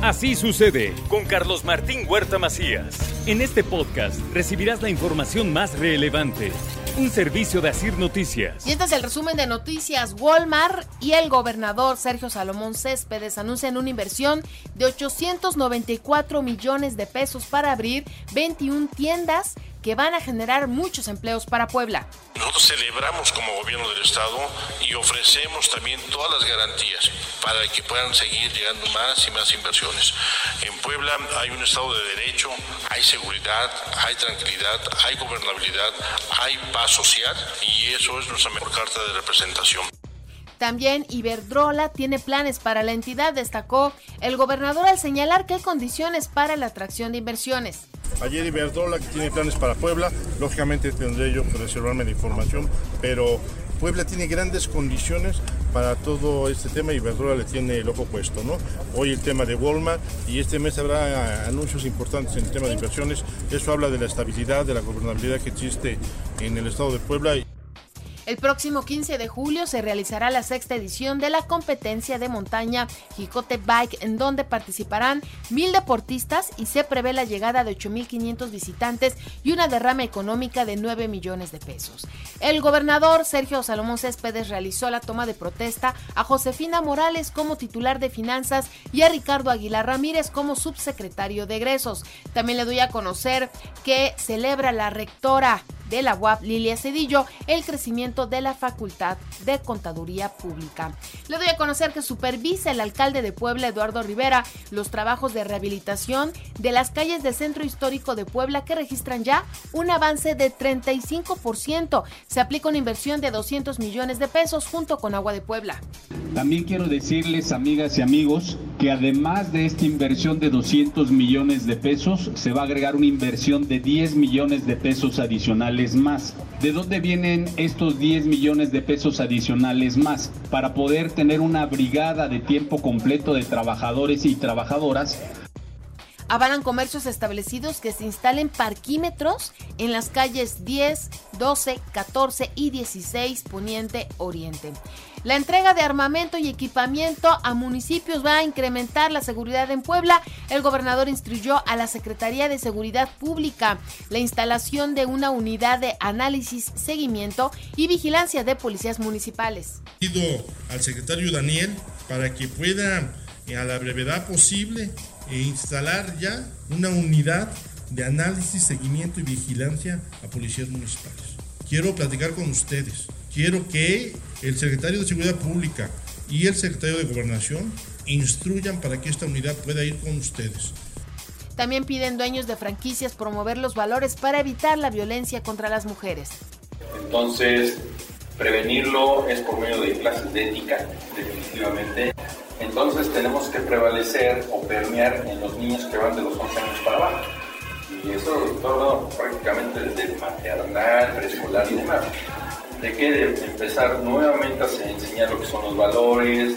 Así sucede con Carlos Martín Huerta Macías. En este podcast recibirás la información más relevante. Un servicio de Asir Noticias. Y este es el resumen de noticias. Walmart y el gobernador Sergio Salomón Céspedes anuncian una inversión de 894 millones de pesos para abrir 21 tiendas que van a generar muchos empleos para Puebla. Nosotros celebramos como gobierno del Estado y ofrecemos también todas las garantías para que puedan seguir llegando más y más inversiones. En Puebla hay un Estado de Derecho, hay seguridad, hay tranquilidad, hay gobernabilidad, hay paz social y eso es nuestra mejor carta de representación. También Iberdrola tiene planes para la entidad, destacó el gobernador al señalar que hay condiciones para la atracción de inversiones. Ayer Iberdrola que tiene planes para Puebla, lógicamente tendré yo que reservarme la información, pero Puebla tiene grandes condiciones para todo este tema y Iberdrola le tiene el ojo puesto, ¿no? Hoy el tema de Walmart y este mes habrá anuncios importantes en el tema de inversiones. Eso habla de la estabilidad, de la gobernabilidad que existe en el estado de Puebla. El próximo 15 de julio se realizará la sexta edición de la competencia de montaña Jicote Bike, en donde participarán mil deportistas y se prevé la llegada de 8.500 visitantes y una derrama económica de 9 millones de pesos. El gobernador Sergio Salomón Céspedes realizó la toma de protesta a Josefina Morales como titular de finanzas y a Ricardo Aguilar Ramírez como subsecretario de egresos. También le doy a conocer que celebra la rectora de la UAP Lilia Cedillo el crecimiento de la Facultad de Contaduría Pública. Le doy a conocer que supervisa el alcalde de Puebla, Eduardo Rivera, los trabajos de rehabilitación de las calles del centro histórico de Puebla que registran ya un avance de 35%. Se aplica una inversión de 200 millones de pesos junto con Agua de Puebla. También quiero decirles, amigas y amigos, que además de esta inversión de 200 millones de pesos, se va a agregar una inversión de 10 millones de pesos adicionales más. ¿De dónde vienen estos 10 millones de pesos adicionales más? Para poder tener una brigada de tiempo completo de trabajadores y trabajadoras avalan comercios establecidos que se instalen parquímetros en las calles 10, 12, 14 y 16 Poniente Oriente. La entrega de armamento y equipamiento a municipios va a incrementar la seguridad en Puebla. El gobernador instruyó a la Secretaría de Seguridad Pública la instalación de una unidad de análisis, seguimiento y vigilancia de policías municipales. Pido al secretario Daniel para que pueda a la brevedad posible e instalar ya una unidad de análisis, seguimiento y vigilancia a policías municipales. Quiero platicar con ustedes. Quiero que el secretario de Seguridad Pública y el secretario de Gobernación instruyan para que esta unidad pueda ir con ustedes. También piden dueños de franquicias promover los valores para evitar la violencia contra las mujeres. Entonces, prevenirlo es por medio de clases de ética, definitivamente. Entonces tenemos que prevalecer o permear en los niños que van de los 11 años para abajo. Y eso todo prácticamente desde maternal, preescolar y demás. De que empezar nuevamente a enseñar lo que son los valores.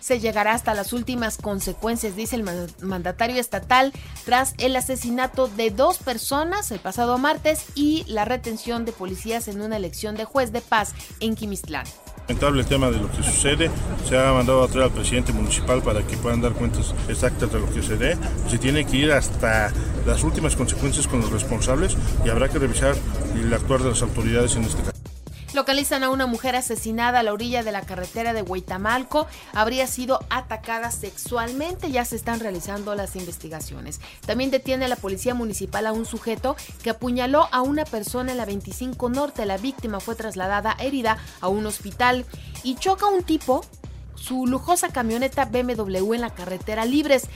se llegará hasta las últimas consecuencias, dice el mandatario estatal, tras el asesinato de dos personas el pasado martes y la retención de policías en una elección de juez de paz en Quimistlán. Lamentable el tema de lo que sucede. Se ha mandado a traer al presidente municipal para que puedan dar cuentas exactas de lo que se dé. Se tiene que ir hasta las últimas consecuencias con los responsables y habrá que revisar el actuar de las autoridades en este caso. Localizan a una mujer asesinada a la orilla de la carretera de Huitamalco. Habría sido atacada sexualmente. Ya se están realizando las investigaciones. También detiene la policía municipal a un sujeto que apuñaló a una persona en la 25 Norte. La víctima fue trasladada herida a un hospital y choca un tipo su lujosa camioneta BMW en la carretera Libres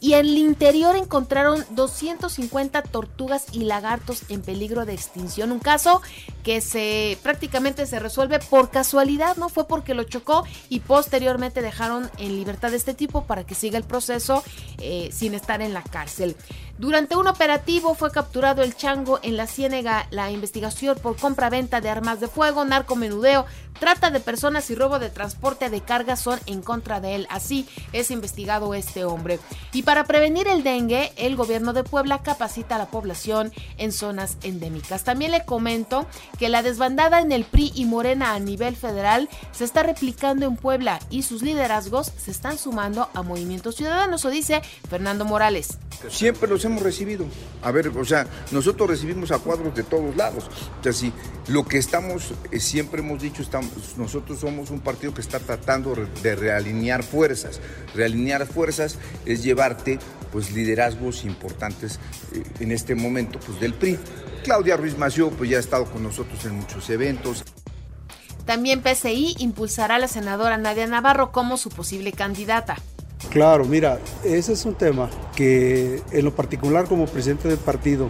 y en el interior encontraron 250 tortugas y lagartos en peligro de extinción. Un caso que se prácticamente se resuelve por casualidad, no fue porque lo chocó y posteriormente dejaron en libertad de este tipo para que siga el proceso eh, sin estar en la cárcel. Durante un operativo fue capturado el chango en la Ciénega. La investigación por compra-venta de armas de fuego, narcomenudeo, trata de personas y robo de transporte de carga son en contra de él. Así es investigado este hombre. Y para prevenir el dengue, el gobierno de Puebla capacita a la población en zonas endémicas. También le comento que la desbandada en el PRI y Morena a nivel federal se está replicando en Puebla y sus liderazgos se están sumando a Movimiento Ciudadano, eso dice Fernando Morales. Siempre los hemos recibido. A ver, o sea, nosotros recibimos a cuadros de todos lados. O sea, si lo que estamos, eh, siempre hemos dicho, estamos, nosotros somos un partido que está tratando de realinear fuerzas. Realinear fuerzas es llevarte pues liderazgos importantes eh, en este momento pues del PRI. Claudia Ruiz Mació pues ya ha estado con nosotros en muchos eventos. También PCI impulsará a la senadora Nadia Navarro como su posible candidata. Claro, mira, ese es un tema que en lo particular como presidente del partido,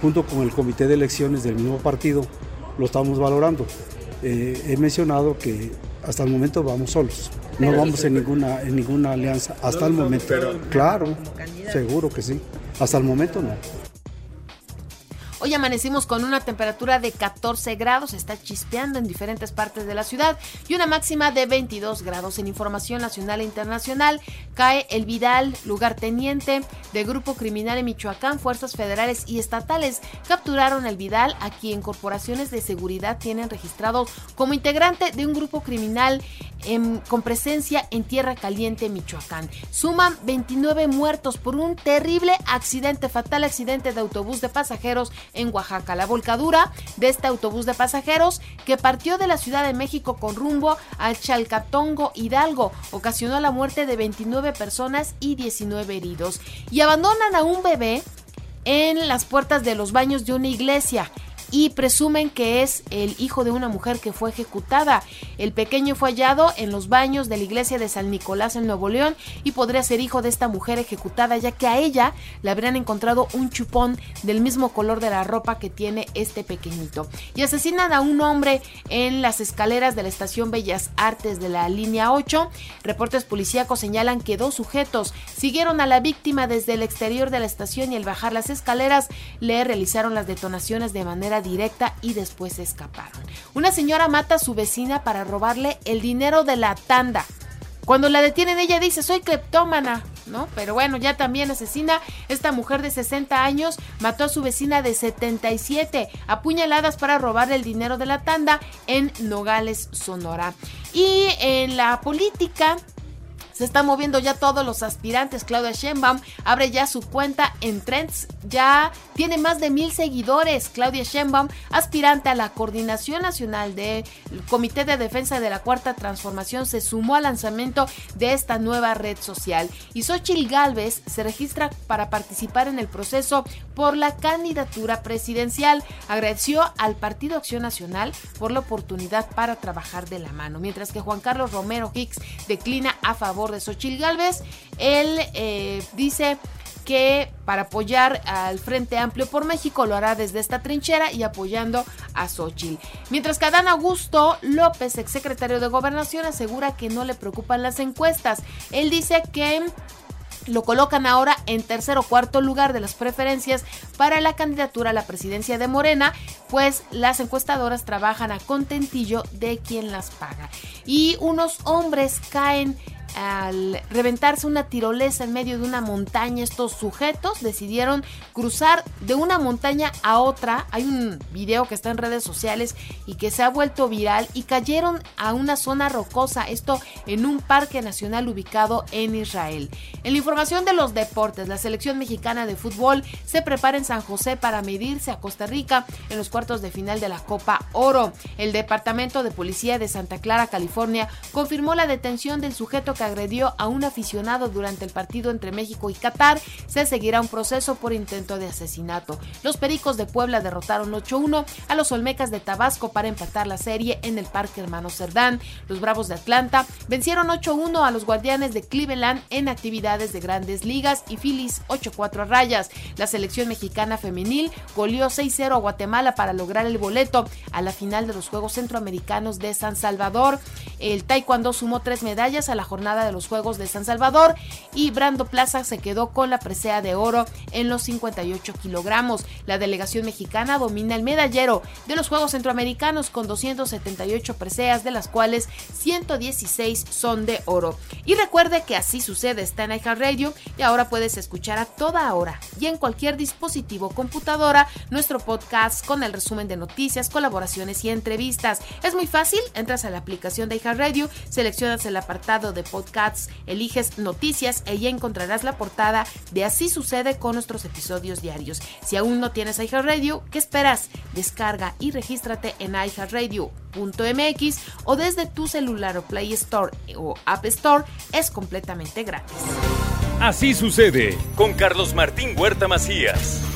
junto con el comité de elecciones del mismo partido, lo estamos valorando. Eh, he mencionado que hasta el momento vamos solos, no vamos en ninguna, en ninguna alianza, hasta el momento. Claro, seguro que sí, hasta el momento no. Hoy amanecimos con una temperatura de 14 grados, está chispeando en diferentes partes de la ciudad y una máxima de 22 grados. En información nacional e internacional cae el Vidal, lugarteniente de grupo criminal en Michoacán. Fuerzas federales y estatales capturaron el Vidal, a quien corporaciones de seguridad tienen registrado como integrante de un grupo criminal con presencia en Tierra Caliente, Michoacán. Suman 29 muertos por un terrible accidente, fatal accidente de autobús de pasajeros en Oaxaca. La volcadura de este autobús de pasajeros que partió de la Ciudad de México con rumbo a Chalcatongo, Hidalgo, ocasionó la muerte de 29 personas y 19 heridos. Y abandonan a un bebé en las puertas de los baños de una iglesia y presumen que es el hijo de una mujer que fue ejecutada. El pequeño fue hallado en los baños de la iglesia de San Nicolás en Nuevo León y podría ser hijo de esta mujer ejecutada ya que a ella le habrían encontrado un chupón del mismo color de la ropa que tiene este pequeñito. Y asesinan a un hombre en las escaleras de la estación Bellas Artes de la línea 8. Reportes policíacos señalan que dos sujetos siguieron a la víctima desde el exterior de la estación y al bajar las escaleras le realizaron las detonaciones de manera directa y después escaparon. Una señora mata a su vecina para robarle el dinero de la tanda. Cuando la detienen ella dice, soy cleptómana, ¿no? Pero bueno, ya también asesina. Esta mujer de 60 años mató a su vecina de 77, apuñaladas para robarle el dinero de la tanda en Nogales, Sonora. Y en la política, se están moviendo ya todos los aspirantes. Claudia Sheinbaum abre ya su cuenta en Trends. Ya tiene más de mil seguidores. Claudia Sheinbaum, aspirante a la Coordinación Nacional del Comité de Defensa de la Cuarta Transformación, se sumó al lanzamiento de esta nueva red social. Y Xochitl Galvez se registra para participar en el proceso por la candidatura presidencial. Agradeció al Partido Acción Nacional por la oportunidad para trabajar de la mano. Mientras que Juan Carlos Romero Hicks declina a favor de Xochil Gálvez. Él eh, dice que para apoyar al Frente Amplio por México lo hará desde esta trinchera y apoyando a Xochitl. Mientras que Adán Augusto López, exsecretario de Gobernación, asegura que no le preocupan las encuestas. Él dice que lo colocan ahora en tercer o cuarto lugar de las preferencias para la candidatura a la presidencia de Morena, pues las encuestadoras trabajan a contentillo de quien las paga. Y unos hombres caen al reventarse una tirolesa en medio de una montaña, estos sujetos decidieron cruzar de una montaña a otra. Hay un video que está en redes sociales y que se ha vuelto viral y cayeron a una zona rocosa, esto en un parque nacional ubicado en Israel. En la información de los deportes, la selección mexicana de fútbol se prepara en San José para medirse a Costa Rica en los cuartos de final de la Copa Oro. El Departamento de Policía de Santa Clara, California, confirmó la detención del sujeto que agredió a un aficionado durante el partido entre México y Qatar, se seguirá un proceso por intento de asesinato. Los Pericos de Puebla derrotaron 8-1 a los Olmecas de Tabasco para empatar la serie en el Parque Hermano Cerdán. Los Bravos de Atlanta vencieron 8-1 a los Guardianes de Cleveland en actividades de grandes ligas y Phillies 8-4 a rayas. La selección mexicana femenil goleó 6-0 a Guatemala para lograr el boleto a la final de los Juegos Centroamericanos de San Salvador. El taekwondo sumó tres medallas a la jornada de los Juegos de San Salvador y Brando Plaza se quedó con la presea de oro en los 58 kilogramos. La delegación mexicana domina el medallero de los Juegos Centroamericanos con 278 preseas, de las cuales 116 son de oro. Y recuerde que así sucede está en Radio y ahora puedes escuchar a toda hora y en cualquier dispositivo computadora nuestro podcast con el resumen de noticias, colaboraciones y entrevistas. Es muy fácil, entras a la aplicación de Radio, seleccionas el apartado de podcasts, eliges noticias y ahí encontrarás la portada de Así sucede con nuestros episodios diarios. Si aún no tienes Radio, ¿qué esperas? Descarga y regístrate en iHeartRadio.mx o desde tu celular o Play Store o App Store es completamente gratis. Así sucede con Carlos Martín Huerta Macías.